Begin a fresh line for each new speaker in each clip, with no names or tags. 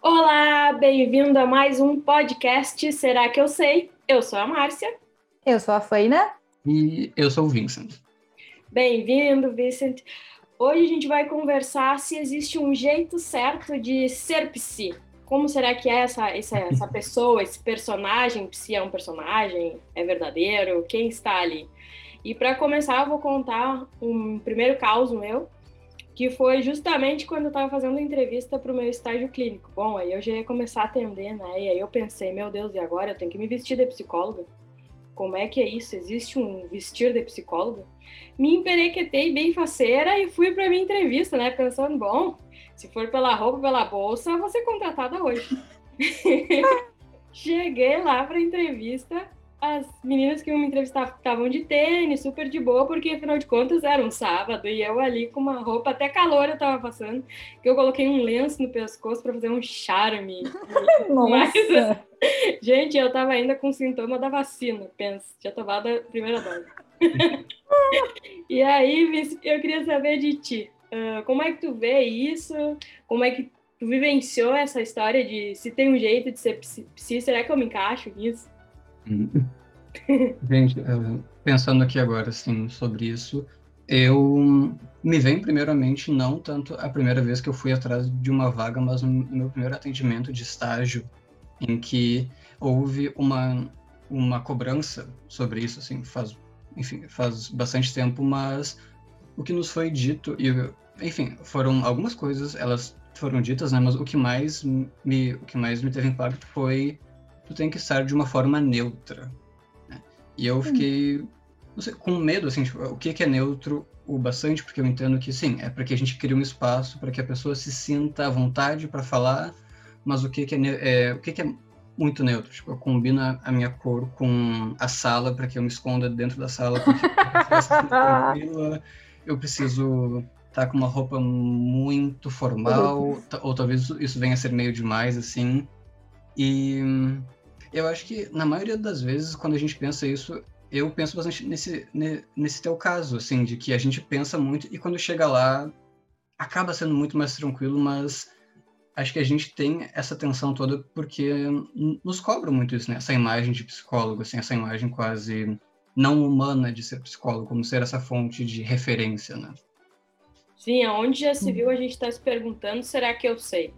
Olá, bem-vindo a mais um podcast Será que eu sei? Eu sou a Márcia.
Eu sou a Faina.
E eu sou o Vincent.
Bem-vindo, Vincent. Hoje a gente vai conversar se existe um jeito certo de ser psi. Como será que é essa, essa, essa pessoa, esse personagem? Psi é um personagem? É verdadeiro? Quem está ali? E para começar, eu vou contar um primeiro caos meu, que foi justamente quando eu estava fazendo entrevista para o meu estágio clínico. Bom, aí eu já ia começar a atender, né? E aí eu pensei, meu Deus, e agora eu tenho que me vestir de psicóloga? Como é que é isso? Existe um vestir de psicóloga? Me emperequetei bem faceira e fui para minha entrevista, né? Pensando, bom, se for pela roupa, pela bolsa, vou ser contratada hoje. Cheguei lá para entrevista, as meninas que iam me entrevistar estavam de tênis, super de boa, porque afinal de contas era um sábado e eu ali com uma roupa, até calor eu tava passando, que eu coloquei um lenço no pescoço para fazer um charme.
Nossa! Mas,
gente, eu tava ainda com sintoma da vacina, pensa, tinha tomado a primeira dose. e aí, eu queria saber de ti, uh, como é que tu vê isso? Como é que tu vivenciou essa história de se tem um jeito de ser psi, será que eu me encaixo nisso?
Gente, eh, pensando aqui agora, assim, sobre isso, eu me vem primeiramente não tanto a primeira vez que eu fui atrás de uma vaga, mas no meu primeiro atendimento de estágio, em que houve uma, uma cobrança sobre isso, assim, faz, enfim, faz bastante tempo, mas o que nos foi dito, e, enfim, foram algumas coisas, elas foram ditas, né, mas o que mais me, o que mais me teve impacto foi tu tem que estar de uma forma neutra. Né? E eu fiquei sei, com medo, assim, tipo, o que, que é neutro o bastante, porque eu entendo que, sim, é para que a gente crie um espaço para que a pessoa se sinta à vontade para falar, mas o que, que é, é, o que, que é muito neutro? Tipo, eu combino a minha cor com a sala para que eu me esconda dentro da sala, porque eu, eu preciso estar tá com uma roupa muito formal, ou talvez isso venha a ser meio demais, assim. E eu acho que, na maioria das vezes, quando a gente pensa isso, eu penso bastante nesse, nesse teu caso, assim, de que a gente pensa muito e quando chega lá, acaba sendo muito mais tranquilo, mas acho que a gente tem essa tensão toda porque nos cobra muito isso, né? Essa imagem de psicólogo, assim, essa imagem quase não humana de ser psicólogo, como ser essa fonte de referência, né?
Sim, aonde já se viu a gente está se perguntando, será que eu sei?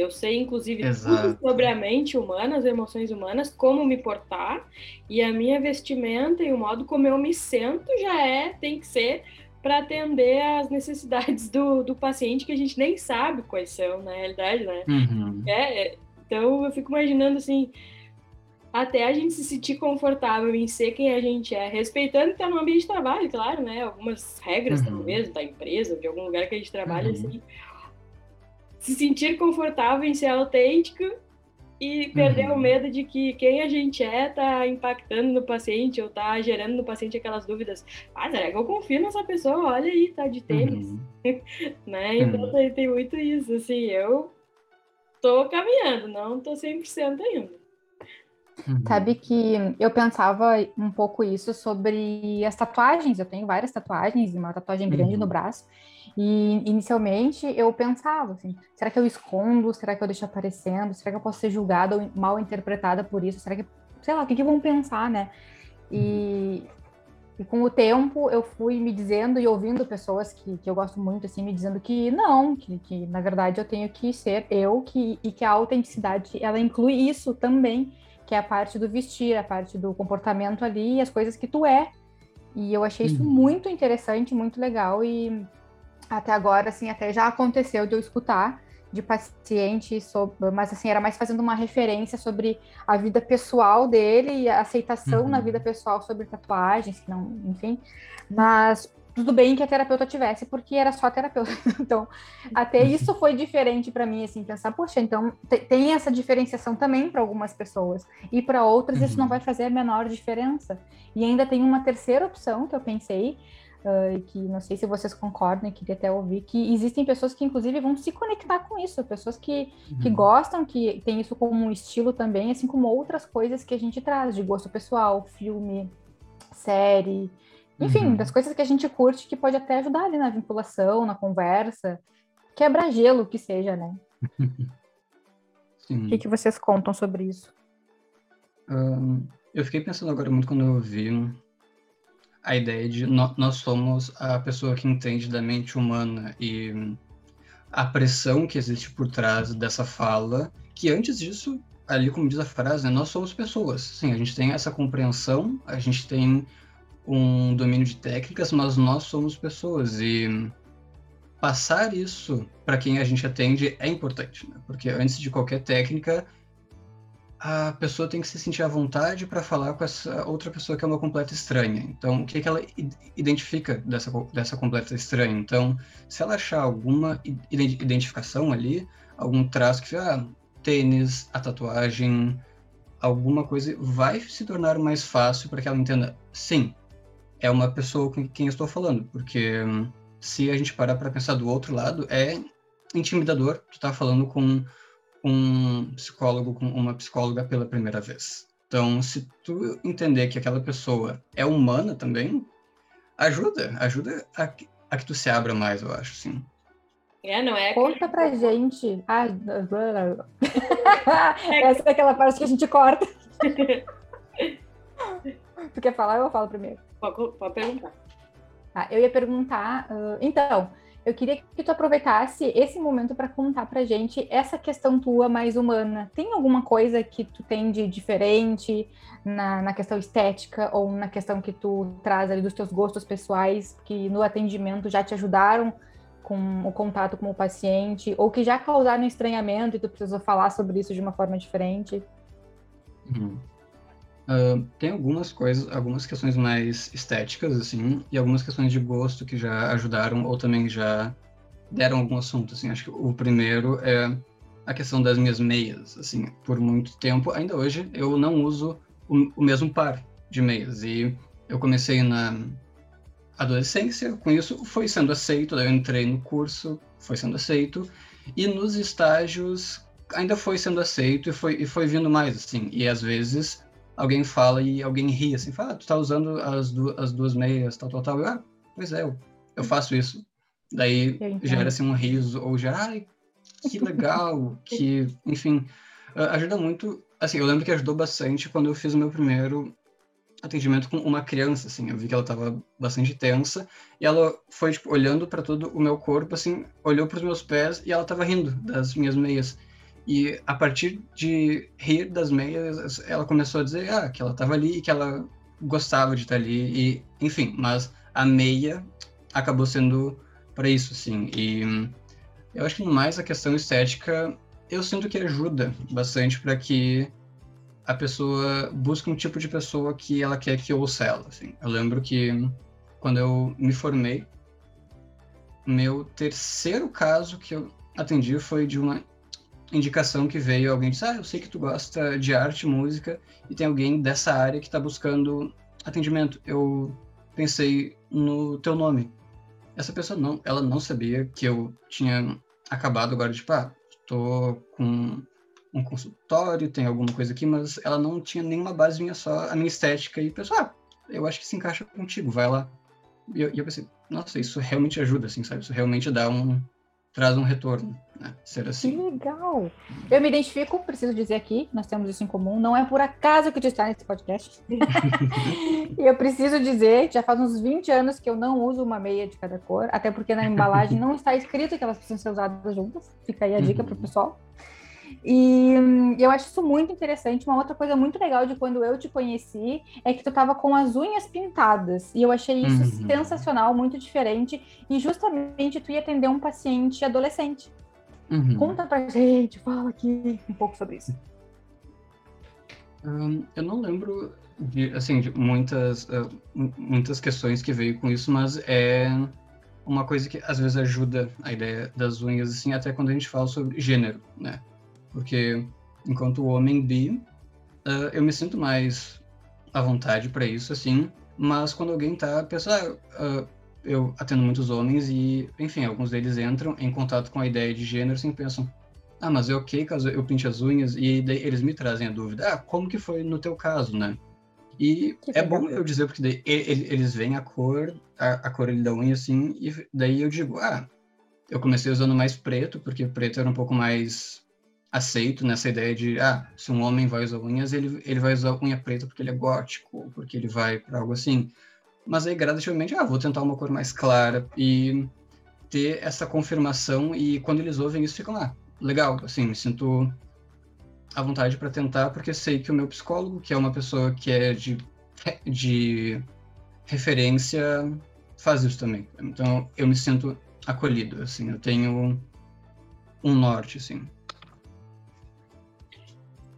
Eu sei, inclusive,
Exato.
tudo sobre a mente humana, as emoções humanas, como me portar, e a minha vestimenta e o modo como eu me sento já é, tem que ser para atender às necessidades do, do paciente que a gente nem sabe quais são, na realidade, né?
Uhum.
É, é então, eu fico imaginando assim, até a gente se sentir confortável em ser quem a gente é, respeitando que está no ambiente de trabalho, claro, né? Algumas regras, uhum. talvez, da empresa, de algum lugar que a gente trabalha, uhum. assim se sentir confortável em ser autêntico e perder uhum. o medo de que quem a gente é tá impactando no paciente ou tá gerando no paciente aquelas dúvidas. Ah, será que eu confio nessa pessoa? Olha aí, tá de tênis. Uhum. né? Então uhum. tem, tem muito isso, assim, eu tô caminhando, não tô 100% ainda.
Uhum. Sabe que eu pensava um pouco isso sobre as tatuagens. Eu tenho várias tatuagens, uma tatuagem grande no uhum. braço. E inicialmente eu pensava assim: será que eu escondo? Será que eu deixo aparecendo? Será que eu posso ser julgada ou mal interpretada por isso? Será que, sei lá, o que, que vão pensar, né? E, e, com o tempo eu fui me dizendo e ouvindo pessoas que, que eu gosto muito, assim, me dizendo que não, que, que na verdade eu tenho que ser eu que, e que a autenticidade ela inclui isso também que é a parte do vestir, a parte do comportamento ali, as coisas que tu é. E eu achei isso uhum. muito interessante, muito legal e até agora, assim, até já aconteceu de eu escutar de paciente, sobre, mas assim, era mais fazendo uma referência sobre a vida pessoal dele e a aceitação uhum. na vida pessoal sobre tatuagens, não, enfim. Mas tudo bem que a terapeuta tivesse, porque era só terapeuta. Então, até isso foi diferente para mim, assim, pensar, poxa, então tem essa diferenciação também para algumas pessoas, e para outras uhum. isso não uhum. vai fazer a menor diferença. E ainda tem uma terceira opção que eu pensei, uh, que não sei se vocês concordam, e queria até ouvir, que existem pessoas que, inclusive, vão se conectar com isso, pessoas que, uhum. que gostam, que tem isso como um estilo também, assim como outras coisas que a gente traz, de gosto pessoal, filme, série enfim, uhum. das coisas que a gente curte que pode até ajudar ali na vinculação, na conversa, quebra-gelo que seja, né? O que, que vocês contam sobre isso?
Um, eu fiquei pensando agora muito quando eu vi a ideia de no, nós somos a pessoa que entende da mente humana e a pressão que existe por trás dessa fala, que antes disso, ali como diz a frase, né, nós somos pessoas. Sim, a gente tem essa compreensão, a gente tem um domínio de técnicas, mas nós somos pessoas e passar isso para quem a gente atende é importante, né? porque antes de qualquer técnica, a pessoa tem que se sentir à vontade para falar com essa outra pessoa que é uma completa estranha. Então, o que, que ela identifica dessa, dessa completa estranha? Então, se ela achar alguma identificação ali, algum traço que, ah, tênis, a tatuagem, alguma coisa, vai se tornar mais fácil para que ela entenda, sim, é uma pessoa com quem eu estou falando, porque hum, se a gente parar para pensar do outro lado, é intimidador tu tá falando com um psicólogo, com uma psicóloga pela primeira vez. Então, se tu entender que aquela pessoa é humana também, ajuda, ajuda a, a que tu se abra mais, eu acho, sim.
É, não é?
Conta pra gente. Ah, Essa é aquela parte que a gente corta. tu quer falar ou eu falo primeiro?
Pode, pode perguntar.
Ah, eu ia perguntar. Uh, então, eu queria que tu aproveitasse esse momento para contar pra gente essa questão tua mais humana. Tem alguma coisa que tu tem de diferente na, na questão estética ou na questão que tu traz ali dos teus gostos pessoais que no atendimento já te ajudaram com o contato com o paciente ou que já causaram estranhamento e tu precisou falar sobre isso de uma forma diferente?
Uhum. Tem algumas coisas, algumas questões mais estéticas, assim, e algumas questões de gosto que já ajudaram ou também já deram algum assunto, assim. Acho que o primeiro é a questão das minhas meias, assim. Por muito tempo, ainda hoje, eu não uso o, o mesmo par de meias. E eu comecei na adolescência, com isso foi sendo aceito, daí eu entrei no curso, foi sendo aceito, e nos estágios ainda foi sendo aceito e foi, e foi vindo mais, assim. E às vezes alguém fala e alguém ri, assim, fala, ah, tu tá usando as, du as duas meias, tal, tal, tal. Eu, ah, pois é, eu, eu faço isso. Daí gera-se um riso, ou já, ai, que legal, que, enfim, ajuda muito. Assim, eu lembro que ajudou bastante quando eu fiz o meu primeiro atendimento com uma criança, assim, eu vi que ela tava bastante tensa, e ela foi, tipo, olhando para todo o meu corpo, assim, olhou para os meus pés e ela tava rindo das minhas meias. E a partir de rir das meias, ela começou a dizer ah, que ela estava ali e que ela gostava de estar ali. E, enfim, mas a meia acabou sendo para isso, sim. E eu acho que mais a questão estética, eu sinto que ajuda bastante para que a pessoa busque um tipo de pessoa que ela quer que ouça ela. Assim. Eu lembro que quando eu me formei, meu terceiro caso que eu atendi foi de uma indicação que veio, alguém disse, ah, eu sei que tu gosta de arte, música, e tem alguém dessa área que está buscando atendimento. Eu pensei no teu nome. Essa pessoa não, ela não sabia que eu tinha acabado agora, tipo, ah, tô com um consultório, tem alguma coisa aqui, mas ela não tinha nenhuma base minha, só a minha estética, e pensou, ah, eu acho que se encaixa contigo, vai lá. E eu, e eu pensei, nossa, isso realmente ajuda, assim, sabe? Isso realmente dá um, traz um retorno, né? Ser assim.
Que legal! Eu me identifico, preciso dizer aqui, nós temos isso em comum, não é por acaso que tu está nesse podcast. e eu preciso dizer, já faz uns 20 anos que eu não uso uma meia de cada cor, até porque na embalagem não está escrito que elas precisam ser usadas juntas. Fica aí a dica uhum. para o pessoal. E eu acho isso muito interessante. Uma outra coisa muito legal de quando eu te conheci é que tu tava com as unhas pintadas. E eu achei isso uhum. sensacional, muito diferente. E justamente tu ia atender um paciente adolescente. Uhum. Conta pra gente, fala aqui um pouco sobre isso.
Eu não lembro de, assim, de muitas, uh, muitas questões que veio com isso, mas é uma coisa que às vezes ajuda a ideia das unhas, assim, até quando a gente fala sobre gênero, né? Porque enquanto homem bi, uh, eu me sinto mais à vontade para isso, assim. Mas quando alguém tá pensando, uh, eu atendo muitos homens e, enfim, alguns deles entram em contato com a ideia de gênero, assim, pensam, ah, mas é ok caso eu pinte as unhas? E daí eles me trazem a dúvida, ah, como que foi no teu caso, né? E que é bom eu dizer, porque daí eles veem a cor, a, a cor da unha, assim, e daí eu digo, ah, eu comecei usando mais preto, porque preto era um pouco mais aceito nessa ideia de, ah, se um homem vai usar unhas, ele, ele vai usar unha preta porque ele é gótico, porque ele vai para algo assim. Mas aí, gradativamente, ah, vou tentar uma cor mais clara e ter essa confirmação e quando eles ouvem isso, ficam lá. Ah, legal, assim, me sinto à vontade para tentar, porque sei que o meu psicólogo, que é uma pessoa que é de, de referência, faz isso também. Então, eu me sinto acolhido, assim, eu tenho um norte, assim.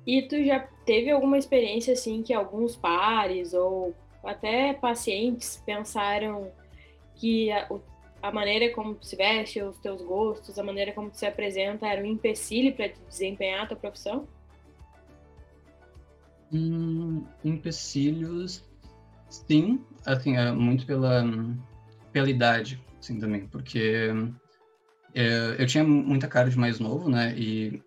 E tu já teve alguma experiência assim que alguns pares ou até pacientes pensaram que a, a maneira como tu se veste, os teus gostos, a maneira como tu se apresenta era um empecilho para desempenhar a tua profissão?
Hum, empecilhos, sim, assim, é muito pela, pela idade, assim, também, porque é, eu tinha muita cara de mais novo, né, e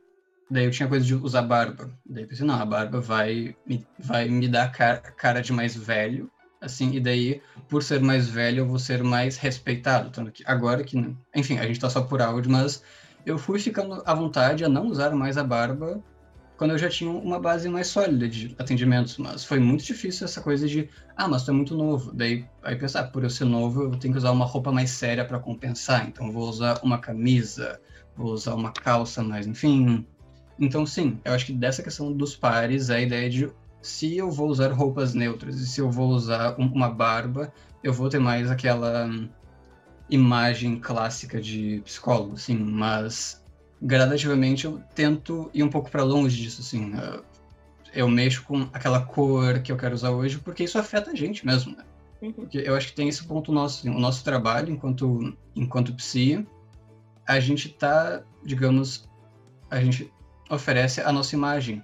Daí eu tinha coisa de usar barba. Daí eu pensei, não, a barba vai me, vai me dar cara, cara de mais velho, assim, e daí, por ser mais velho, eu vou ser mais respeitado. Tanto que agora que, enfim, a gente tá só por áudio, mas eu fui ficando à vontade a não usar mais a barba quando eu já tinha uma base mais sólida de atendimentos, mas foi muito difícil essa coisa de, ah, mas tu é muito novo. Daí, aí pensar, ah, por eu ser novo, eu tenho que usar uma roupa mais séria para compensar, então vou usar uma camisa, vou usar uma calça mais, enfim, então, sim, eu acho que dessa questão dos pares, a ideia de se eu vou usar roupas neutras e se eu vou usar um, uma barba, eu vou ter mais aquela hum, imagem clássica de psicólogo, sim, mas gradativamente eu tento ir um pouco para longe disso, assim. Eu mexo com aquela cor que eu quero usar hoje, porque isso afeta a gente mesmo, né? Uhum. Porque eu acho que tem esse ponto nosso, assim, o nosso trabalho enquanto, enquanto psi, a gente tá, digamos, a gente oferece a nossa imagem.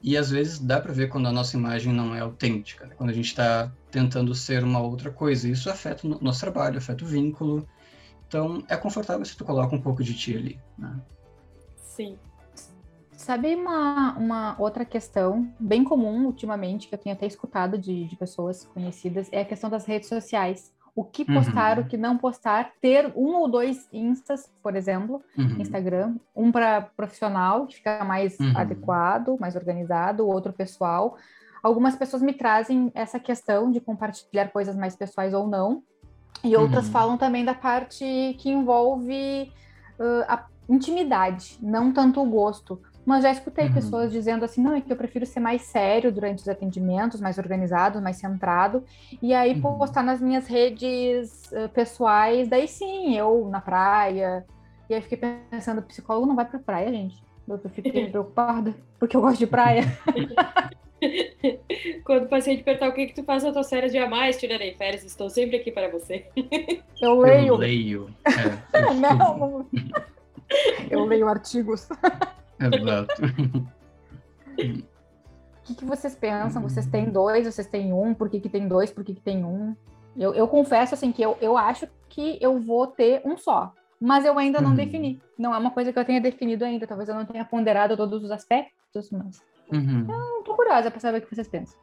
E às vezes dá para ver quando a nossa imagem não é autêntica, né? quando a gente está tentando ser uma outra coisa. Isso afeta o nosso trabalho, afeta o vínculo. Então é confortável se tu coloca um pouco de ti ali. Né?
Sim.
Sabe uma, uma outra questão bem comum ultimamente, que eu tenho até escutado de, de pessoas conhecidas, é a questão das redes sociais o que postar, uhum. o que não postar, ter um ou dois instas, por exemplo, uhum. Instagram, um para profissional, que fica mais uhum. adequado, mais organizado, o outro pessoal. Algumas pessoas me trazem essa questão de compartilhar coisas mais pessoais ou não, e outras uhum. falam também da parte que envolve uh, a intimidade, não tanto o gosto. Mas já escutei uhum. pessoas dizendo assim, não, é que eu prefiro ser mais sério durante os atendimentos, mais organizado, mais centrado, e aí uhum. postar nas minhas redes uh, pessoais, daí sim, eu na praia. E aí fiquei pensando, psicólogo não vai pra praia, gente. Eu fiquei preocupada, porque eu gosto de praia.
Quando o paciente perguntar o que, que tu faz na tua série de mais, tirarei férias, estou sempre aqui para você.
Eu leio.
Eu leio. É,
eu não, eu leio artigos.
Exato.
O que, que, vocês pensam? Vocês têm dois, vocês têm um? Por que, que tem dois? Por que, que tem um? Eu, eu confesso assim que eu, eu acho que eu vou ter um só, mas eu ainda não uhum. defini. Não é uma coisa que eu tenha definido ainda. Talvez eu não tenha ponderado todos os aspectos, mas uhum. eu tô curiosa para saber o que vocês pensam.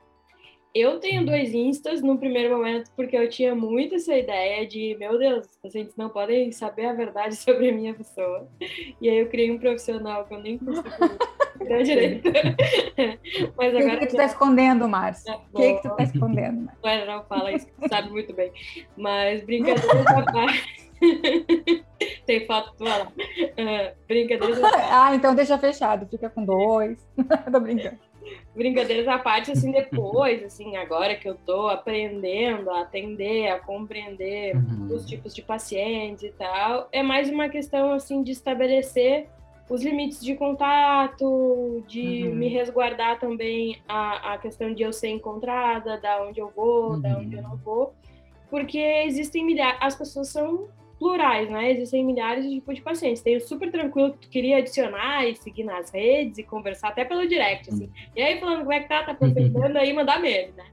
Eu tenho dois instas no primeiro momento porque eu tinha muito essa ideia de, meu Deus, os pacientes não podem saber a verdade sobre a minha pessoa. E aí eu criei um profissional que eu nem consigo direito.
Mas agora. O que, que tu tá escondendo, Márcio? O que, que tu tá escondendo?
Não, não fala isso, tu sabe muito bem. Mas brincadeiras à parte. Tem foto tua lá. Uh, parte.
Ah, então deixa fechado, fica com dois. Tô brincando
brincadeiras à parte, assim, depois, assim, agora que eu tô aprendendo a atender, a compreender uhum. os tipos de pacientes e tal, é mais uma questão, assim, de estabelecer os limites de contato, de uhum. me resguardar também a, a questão de eu ser encontrada, da onde eu vou, uhum. da onde eu não vou, porque existem milhares, as pessoas são plurais, né? Existem milhares de tipos de pacientes. Tem o super tranquilo que tu queria adicionar e seguir nas redes e conversar até pelo direct, assim. E aí, falando como é que tá, tá aproveitando aí, mandar meme, né?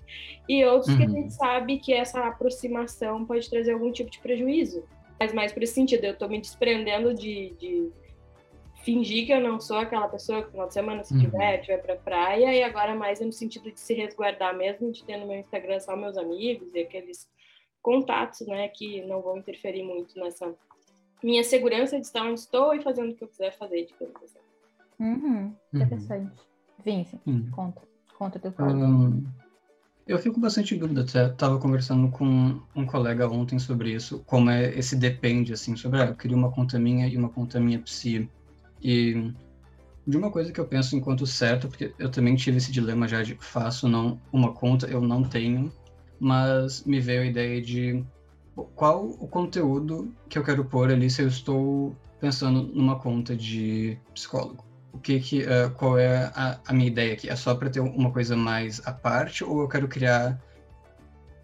E outros que a uhum. gente sabe que essa aproximação pode trazer algum tipo de prejuízo. Mas mais por esse sentido, eu tô me desprendendo de, de fingir que eu não sou aquela pessoa que no final de semana se diverte, uhum. vai pra praia, e agora mais no sentido de se resguardar mesmo, de ter no meu Instagram só meus amigos e aqueles contatos, né, que não vão interferir muito nessa minha segurança de estar onde estou e fazendo o que eu quiser fazer, digamos assim.
Uhum, interessante. Uhum. Vince, hum. conta. Conta teu
um, Eu fico bastante em dúvida. Até tava conversando com um colega ontem sobre isso, como é esse depende, assim, sobre, ah, eu queria uma conta minha e uma conta minha psi. E de uma coisa que eu penso enquanto certo, porque eu também tive esse dilema já de faço não uma conta, eu não tenho, mas me veio a ideia de qual o conteúdo que eu quero pôr ali se eu estou pensando numa conta de psicólogo. O que que, uh, qual é a, a, minha ideia aqui? É só para ter uma coisa mais à parte ou eu quero criar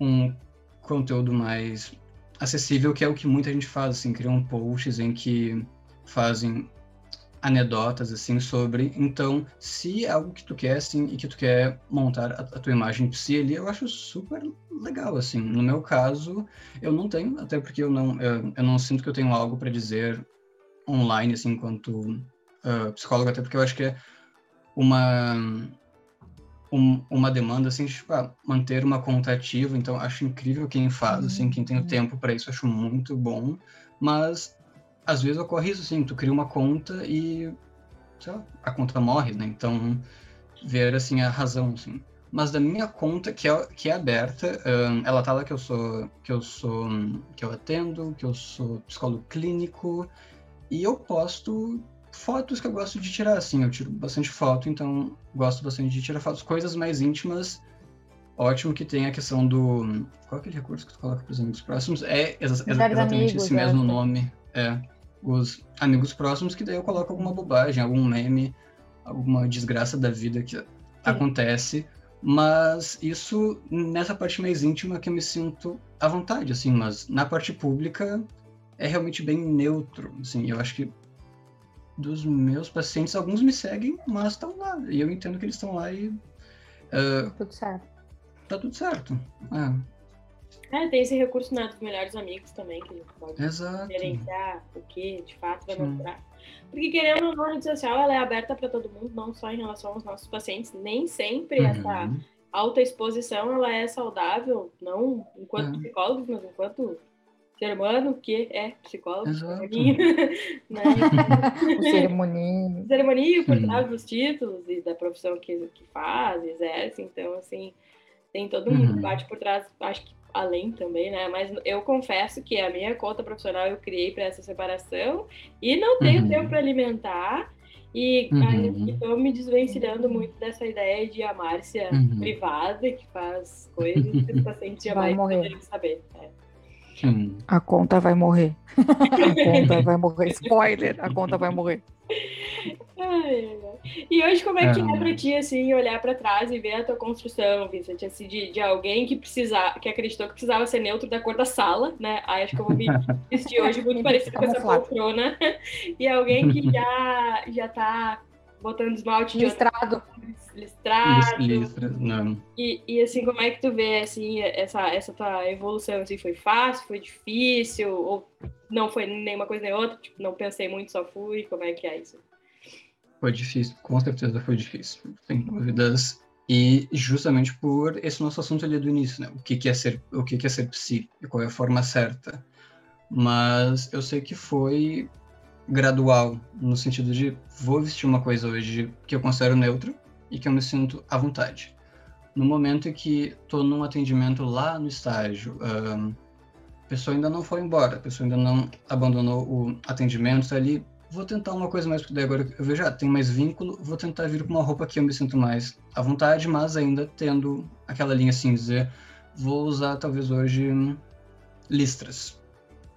um conteúdo mais acessível, que é o que muita gente faz, assim, criam posts em que fazem anedotas assim sobre. Então, se é algo que tu quer assim e que tu quer montar a, a, tua imagem de si ali, eu acho super legal assim. No meu caso, eu não tenho, até porque eu não eu, eu não sinto que eu tenho algo para dizer online assim enquanto uh, psicólogo, até porque eu acho que é uma um, uma demanda assim, de, tipo, ah, manter uma conta ativa, então acho incrível quem faz, assim, quem tem o uhum. tempo para isso, acho muito bom, mas às vezes ocorre isso, assim, tu cria uma conta e, lá, a conta morre, né? Então, ver, assim, a razão, assim. Mas da minha conta, que é, que é aberta, um, ela tá lá que eu sou, que eu sou, que eu atendo, que eu sou psicólogo clínico, e eu posto fotos que eu gosto de tirar, assim, eu tiro bastante foto, então gosto bastante de tirar fotos, coisas mais íntimas, ótimo que tem a questão do, qual é aquele recurso que tu coloca para os amigos próximos? É exa exatamente amigos, esse mesmo nome, é os amigos próximos, que daí eu coloco alguma bobagem, algum meme, alguma desgraça da vida que Sim. acontece. Mas isso nessa parte mais íntima que eu me sinto à vontade, assim, mas na parte pública é realmente bem neutro, assim, eu acho que dos meus pacientes, alguns me seguem, mas estão lá, e eu entendo que eles estão lá e...
Uh, tudo certo.
Tá tudo certo, é.
É, tem esse recurso né, dos melhores amigos também, que a gente pode
Exato.
gerenciar o que de fato vai mostrar. Porque querendo ou não, a rede social ela é aberta para todo mundo, não só em relação aos nossos pacientes. Nem sempre uhum. essa alta exposição ela é saudável, não enquanto uhum. psicólogos, mas enquanto ser humano que é psicólogo.
Né? o ceremoninho.
O ceremoninho por trás dos títulos e da profissão que, que faz, exerce. Então, assim, tem todo um uhum. debate por trás, acho que além também, né? Mas eu confesso que a minha conta profissional eu criei para essa separação e não tenho uhum. tempo para alimentar. E uhum. estou me desvencilhando muito dessa ideia de a Márcia uhum. privada, que faz coisas que os pacientes jamais poderiam saber. É.
A conta vai morrer. a conta vai morrer. Spoiler, a conta vai morrer.
Ai, e hoje, como é que é, é pra ti, assim, olhar para trás e ver a tua construção, Vincent, assim, de, de alguém que precisava, que acreditou que precisava ser neutro da cor da sala, né? Aí acho que eu vou me vestir hoje muito parecido com essa poltrona. E alguém que já, já tá botando esmalte
listrado.
listrado.
Listra, não.
E, e assim, como é que tu vê, assim, essa, essa tua evolução, assim, foi fácil, foi difícil, ou não foi nenhuma coisa nem outra, tipo, não pensei muito, só fui, como é que é isso?
Foi difícil, com certeza foi difícil, sem dúvidas. E justamente por esse nosso assunto ali do início, né? O que, que é ser, o que, que é ser psi e qual é a forma certa. Mas eu sei que foi gradual, no sentido de vou vestir uma coisa hoje que eu considero neutra e que eu me sinto à vontade. No momento em que estou num atendimento lá no estágio, a pessoa ainda não foi embora, a pessoa ainda não abandonou o atendimento, tá ali, vou tentar uma coisa mais, porque daí agora eu vejo, ah, tem mais vínculo, vou tentar vir com uma roupa que eu me sinto mais à vontade, mas ainda tendo aquela linha assim, dizer, vou usar talvez hoje listras,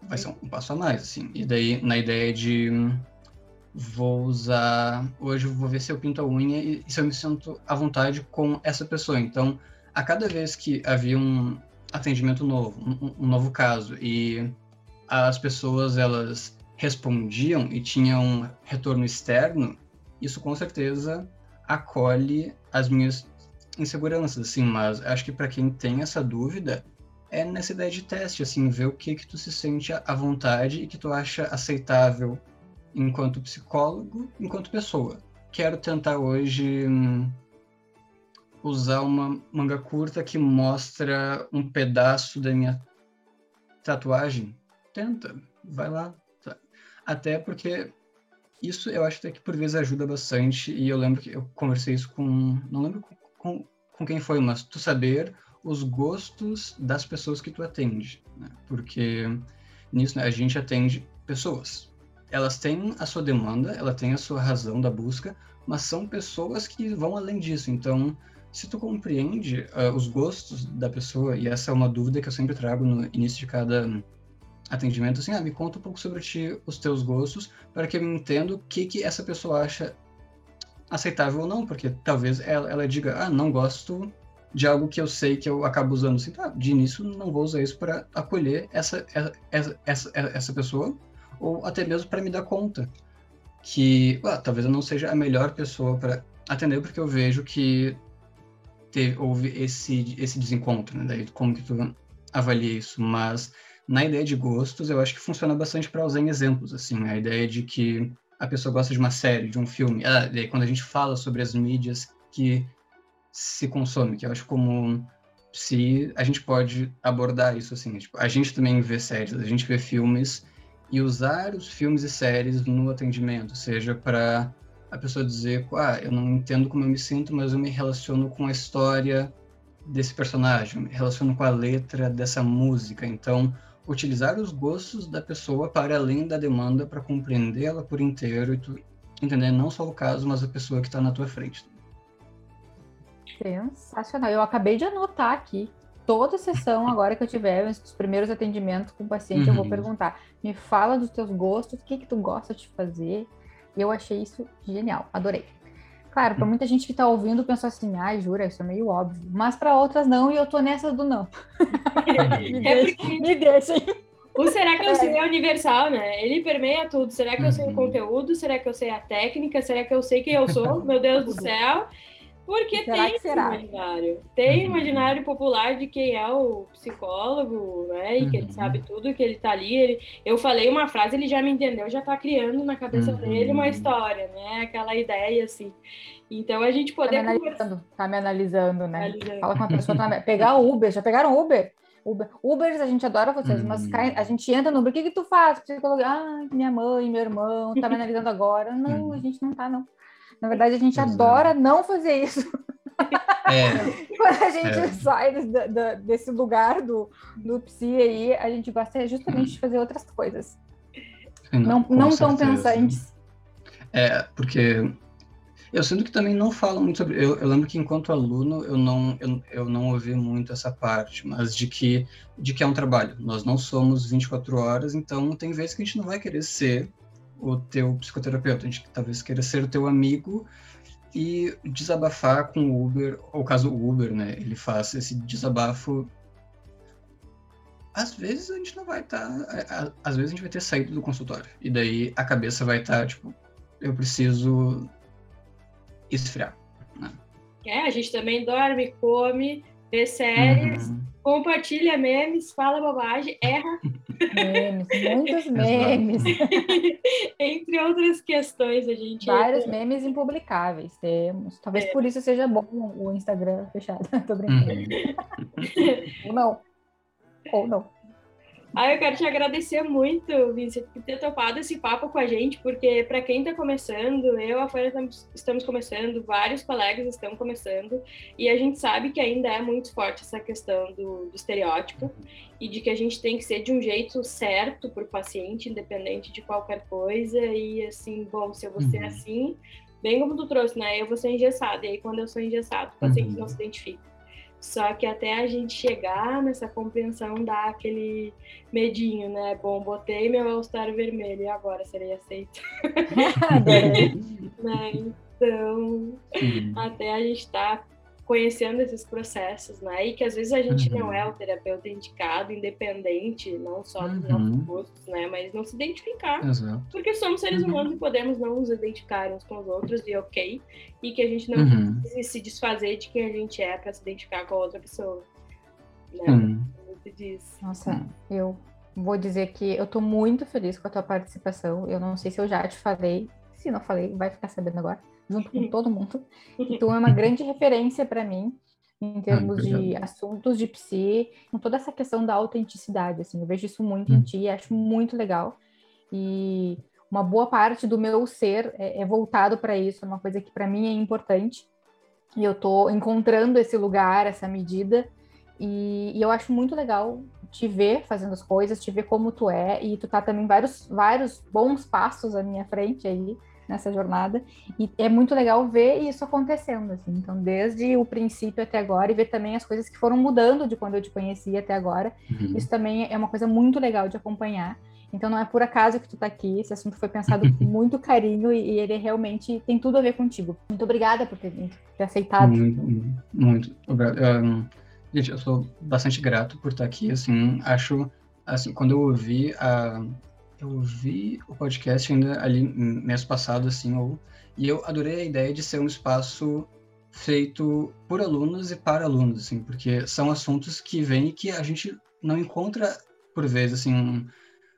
vai ser um passo a mais, assim. E daí, na ideia de vou usar. Hoje vou ver se eu pinto a unha e, se eu me sinto à vontade com essa pessoa. Então, a cada vez que havia um atendimento novo, um, um novo caso, e as pessoas elas respondiam e tinham um retorno externo, isso com certeza acolhe as minhas inseguranças, assim, mas acho que para quem tem essa dúvida, é nessa ideia de teste, assim, ver o que que tu se sente à vontade e que tu acha aceitável enquanto psicólogo, enquanto pessoa. Quero tentar hoje hum, usar uma manga curta que mostra um pedaço da minha tatuagem. Tenta, vai lá. Até porque isso eu acho até que por vezes ajuda bastante, e eu lembro que eu conversei isso com, não lembro com, com, com quem foi, mas tu saber os gostos das pessoas que tu atende, né? porque nisso né, a gente atende pessoas. Elas têm a sua demanda, ela tem a sua razão da busca, mas são pessoas que vão além disso. Então, se tu compreende uh, os gostos da pessoa, e essa é uma dúvida que eu sempre trago no início de cada atendimento, assim, ah, me conta um pouco sobre ti, os teus gostos, para que eu entenda o que, que essa pessoa acha aceitável ou não, porque talvez ela, ela diga, ah, não gosto de algo que eu sei que eu acabo usando assim, tá, de início não vou usar isso para acolher essa, essa, essa, essa pessoa, ou até mesmo para me dar conta que ah, talvez eu não seja a melhor pessoa para atender, porque eu vejo que teve, houve esse, esse desencontro, né? Daí como que tu avalia isso, mas na ideia de gostos, eu acho que funciona bastante para usar em exemplos, assim, a ideia de que a pessoa gosta de uma série, de um filme, ah, daí quando a gente fala sobre as mídias que se consome, que eu acho como se a gente pode abordar isso assim, tipo, a gente também vê séries, a gente vê filmes e usar os filmes e séries no atendimento, seja para a pessoa dizer, ah, eu não entendo como eu me sinto, mas eu me relaciono com a história desse personagem, me relaciono com a letra dessa música, então utilizar os gostos da pessoa para além da demanda para compreendê-la por inteiro e tu entender não só o caso, mas a pessoa que está na tua frente.
Sensacional. Eu acabei de anotar aqui. Toda sessão agora que eu tiver, os primeiros atendimentos com o paciente, uhum. eu vou uhum. perguntar: me fala dos teus gostos, o que que tu gosta de fazer? E eu achei isso genial, adorei. Claro, para muita gente que está ouvindo, pensou assim, ai, ah, jura, isso é meio óbvio. Mas para outras não, e eu tô nessa do não. me, é deixem, me deixem.
O será que eu sei é universal, né? Ele permeia tudo. Será que eu sei o uhum. conteúdo? Será que eu sei a técnica? Será que eu sei quem eu sou? Meu Deus do céu. Porque será tem esse imaginário. Tem uhum. imaginário popular de quem é o psicólogo, né? E que ele uhum. sabe tudo, que ele tá ali. Ele... Eu falei uma frase, ele já me entendeu, já tá criando na cabeça uhum. dele uma história, né? Aquela ideia, assim. Então a gente poder.
Tá me analisando, tá me analisando né? Analisando. Fala com uma pessoa. Tá... Pegar o Uber, já pegaram Uber? Uber. Ubers, a gente adora vocês, mas cai, a gente entra no Uber, o que, que tu faz? Psicologia, ah, minha mãe, meu irmão, tá me analisando agora. Não, a gente não tá, não. Na verdade, a gente Exato. adora não fazer isso. É. Quando a gente é. sai do, do, desse lugar do, do psi aí, a gente gosta justamente de fazer outras coisas. Não, não, não tão pensantes.
É, porque eu sinto que também não falam muito sobre. Eu, eu, lembro que enquanto aluno eu não eu, eu não ouvi muito essa parte, mas de que de que é um trabalho. Nós não somos 24 horas, então tem vezes que a gente não vai querer ser o teu psicoterapeuta, a gente talvez queira ser o teu amigo e desabafar com o Uber, ou caso o Uber, né, ele faça esse desabafo. Às vezes a gente não vai estar, tá, às vezes a gente vai ter saído do consultório e daí a cabeça vai estar tá, tipo, eu preciso esfriar. Né?
É, a gente também dorme, come, vê séries, uhum. Compartilha memes, fala bobagem, erra.
Memes, muitos memes.
Entre outras questões, a gente.
Vários memes impublicáveis temos. Talvez é. por isso seja bom o Instagram fechado. Tô brincando. Uhum. Ou não. Ou não.
Ah, eu quero te agradecer muito, Vincent, por ter topado esse papo com a gente, porque para quem está começando, eu e a Folha estamos começando, vários colegas estão começando, e a gente sabe que ainda é muito forte essa questão do, do estereótipo e de que a gente tem que ser de um jeito certo para o paciente, independente de qualquer coisa, e assim, bom, se eu vou ser uhum. assim, bem como tu trouxe, né? Eu vou ser engessado, e aí quando eu sou engessado, o paciente uhum. não se identifica. Só que até a gente chegar nessa compreensão dá aquele medinho, né? Bom, botei meu All-Star vermelho e agora serei aceito. né? Então, até a gente tá conhecendo esses processos, né? E que às vezes a gente uhum. não é o terapeuta indicado, independente, não só dos uhum. nossos gostos, né? Mas não se identificar. Exato. Porque somos seres uhum. humanos e podemos não nos identificar uns com os outros e ok. E que a gente não uhum. precisa se desfazer de quem a gente é para se identificar com a outra pessoa. Né? Uhum. Muito disso.
Nossa, eu vou dizer que eu tô muito feliz com a tua participação. Eu não sei se eu já te falei. Se não falei, vai ficar sabendo agora junto com todo mundo. Então é uma grande referência para mim em termos ah, de assuntos de psi, com toda essa questão da autenticidade, assim, eu vejo isso muito hum. em ti, acho muito legal. E uma boa parte do meu ser é, é voltado para isso, é uma coisa que para mim é importante. E eu estou encontrando esse lugar, essa medida, e, e, eu acho muito legal te ver fazendo as coisas, te ver como tu é, e tu tá também vários, vários bons passos à minha frente aí nessa jornada, e é muito legal ver isso acontecendo, assim, então desde o princípio até agora, e ver também as coisas que foram mudando de quando eu te conheci até agora, uhum. isso também é uma coisa muito legal de acompanhar, então não é por acaso que tu tá aqui, esse assunto foi pensado com muito carinho e, e, ele realmente tem tudo a ver contigo. Muito obrigada por ter, ter aceitado.
Muito, muito obrigado. Um, gente, eu sou bastante grato por estar aqui, assim, acho, assim, quando eu ouvi a... Eu ouvi o podcast ainda ali mês passado, assim, ou, e eu adorei a ideia de ser um espaço feito por alunos e para alunos, assim, porque são assuntos que vêm e que a gente não encontra, por vezes, assim,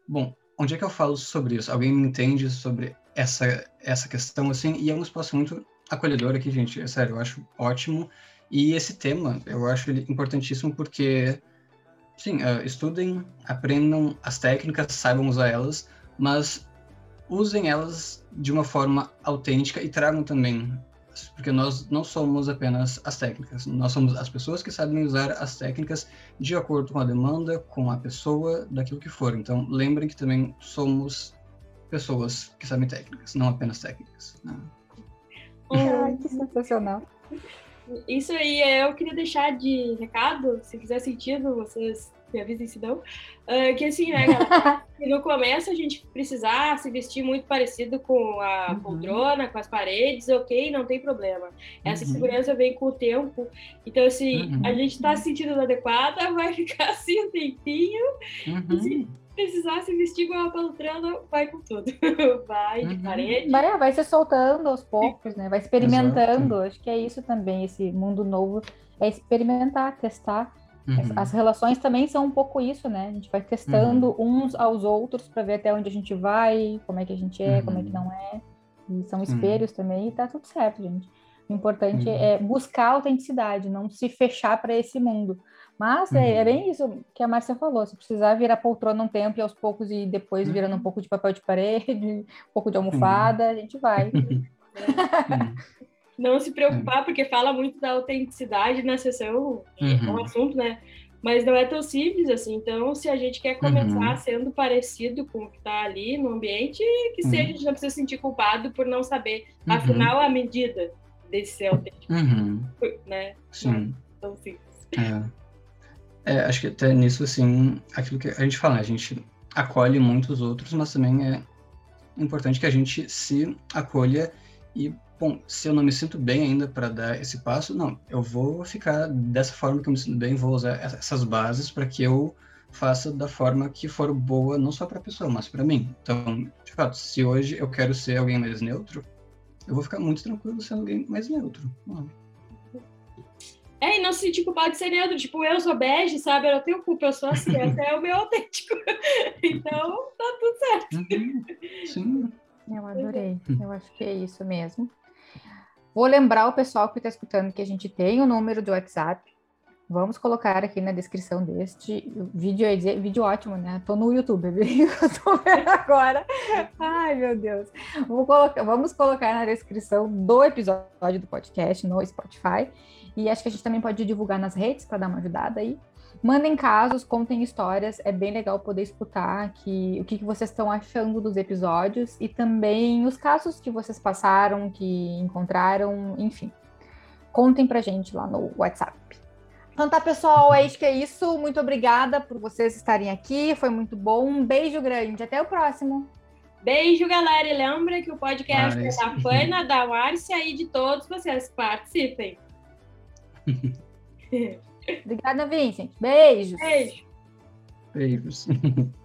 Bom, onde é que eu falo sobre isso? Alguém me entende sobre essa, essa questão, assim? E é um espaço muito acolhedor aqui, gente. É sério, eu acho ótimo. E esse tema, eu acho ele importantíssimo porque, sim, uh, estudem, aprendam as técnicas, saibam usar elas, mas usem elas de uma forma autêntica e tragam também porque nós não somos apenas as técnicas, nós somos as pessoas que sabem usar as técnicas de acordo com a demanda, com a pessoa, daquilo que for. Então, lembrem que também somos pessoas que sabem técnicas, não apenas técnicas. Né?
Ai, que sensacional.
Isso aí, eu queria deixar de recado, se fizer sentido, vocês me avisem se não, uh, que assim, né, galera, no começo a gente precisar se vestir muito parecido com a uhum. poltrona, com as paredes, ok, não tem problema. Essa uhum. segurança vem com o tempo, então assim, uhum. a gente está se sentindo adequada, vai ficar assim um tempinho, uhum. Precisar se vestir igual a poltrona, vai com tudo. vai de uhum. parede.
Vai, vai se soltando aos poucos, né? Vai experimentando. Exato. Acho que é isso também, esse mundo novo, é experimentar, testar. Uhum. As relações também são um pouco isso, né? A gente vai testando uhum. uns aos outros para ver até onde a gente vai, como é que a gente é, uhum. como é que não é. E são espelhos também, e tá tudo certo, gente. O importante uhum. é buscar a autenticidade, não se fechar para esse mundo. Mas é, é, uhum. bem isso que a Márcia falou: se precisar virar poltrona um tempo e aos poucos e depois virando um uhum. pouco de papel de parede, um pouco de almofada, a gente vai.
não se preocupar, é. porque fala muito da autenticidade na sessão, uhum. é um assunto, né? Mas não é tão simples assim. Então, se a gente quer começar uhum. sendo parecido com o que está ali no ambiente, que uhum. seja, a gente não precisa se sentir culpado por não saber. Uhum. Afinal, a medida desse ser autêntico,
uhum.
né?
Sim. Não tão simples. É. é. acho que até nisso, assim, aquilo que a gente fala, a gente acolhe muitos outros, mas também é importante que a gente se acolha e bom, se eu não me sinto bem ainda para dar esse passo, não, eu vou ficar dessa forma que eu me sinto bem, vou usar essas bases para que eu faça da forma que for boa, não só para a pessoa, mas para mim. Então, de fato, se hoje eu quero ser alguém mais neutro, eu vou ficar muito tranquilo sendo alguém mais neutro.
É, e não se sentir culpado de ser neutro. Tipo, eu sou bege, sabe? Eu não tenho culpa, eu sou assim, até é o meu autêntico. então, tá tudo certo.
Uhum. Sim.
Eu adorei. Eu acho que é isso mesmo. Vou lembrar o pessoal que está escutando que a gente tem o número do WhatsApp. Vamos colocar aqui na descrição deste vídeo. Vídeo ótimo, né? Tô no YouTube, viu? tô vendo agora. Ai, meu Deus. Colocar, vamos colocar na descrição do episódio do podcast no Spotify. E acho que a gente também pode divulgar nas redes para dar uma ajudada aí. Mandem casos, contem histórias, é bem legal poder escutar que, o que, que vocês estão achando dos episódios e também os casos que vocês passaram, que encontraram, enfim. Contem pra gente lá no WhatsApp. Então tá, pessoal, é isso que é isso. Muito obrigada por vocês estarem aqui, foi muito bom. Um beijo grande, até o próximo.
Beijo, galera, e lembra que o podcast é da Fana, da Márcia e de todos vocês participem.
Obrigada, Vincent. Beijos.
Beijo.
Beijos.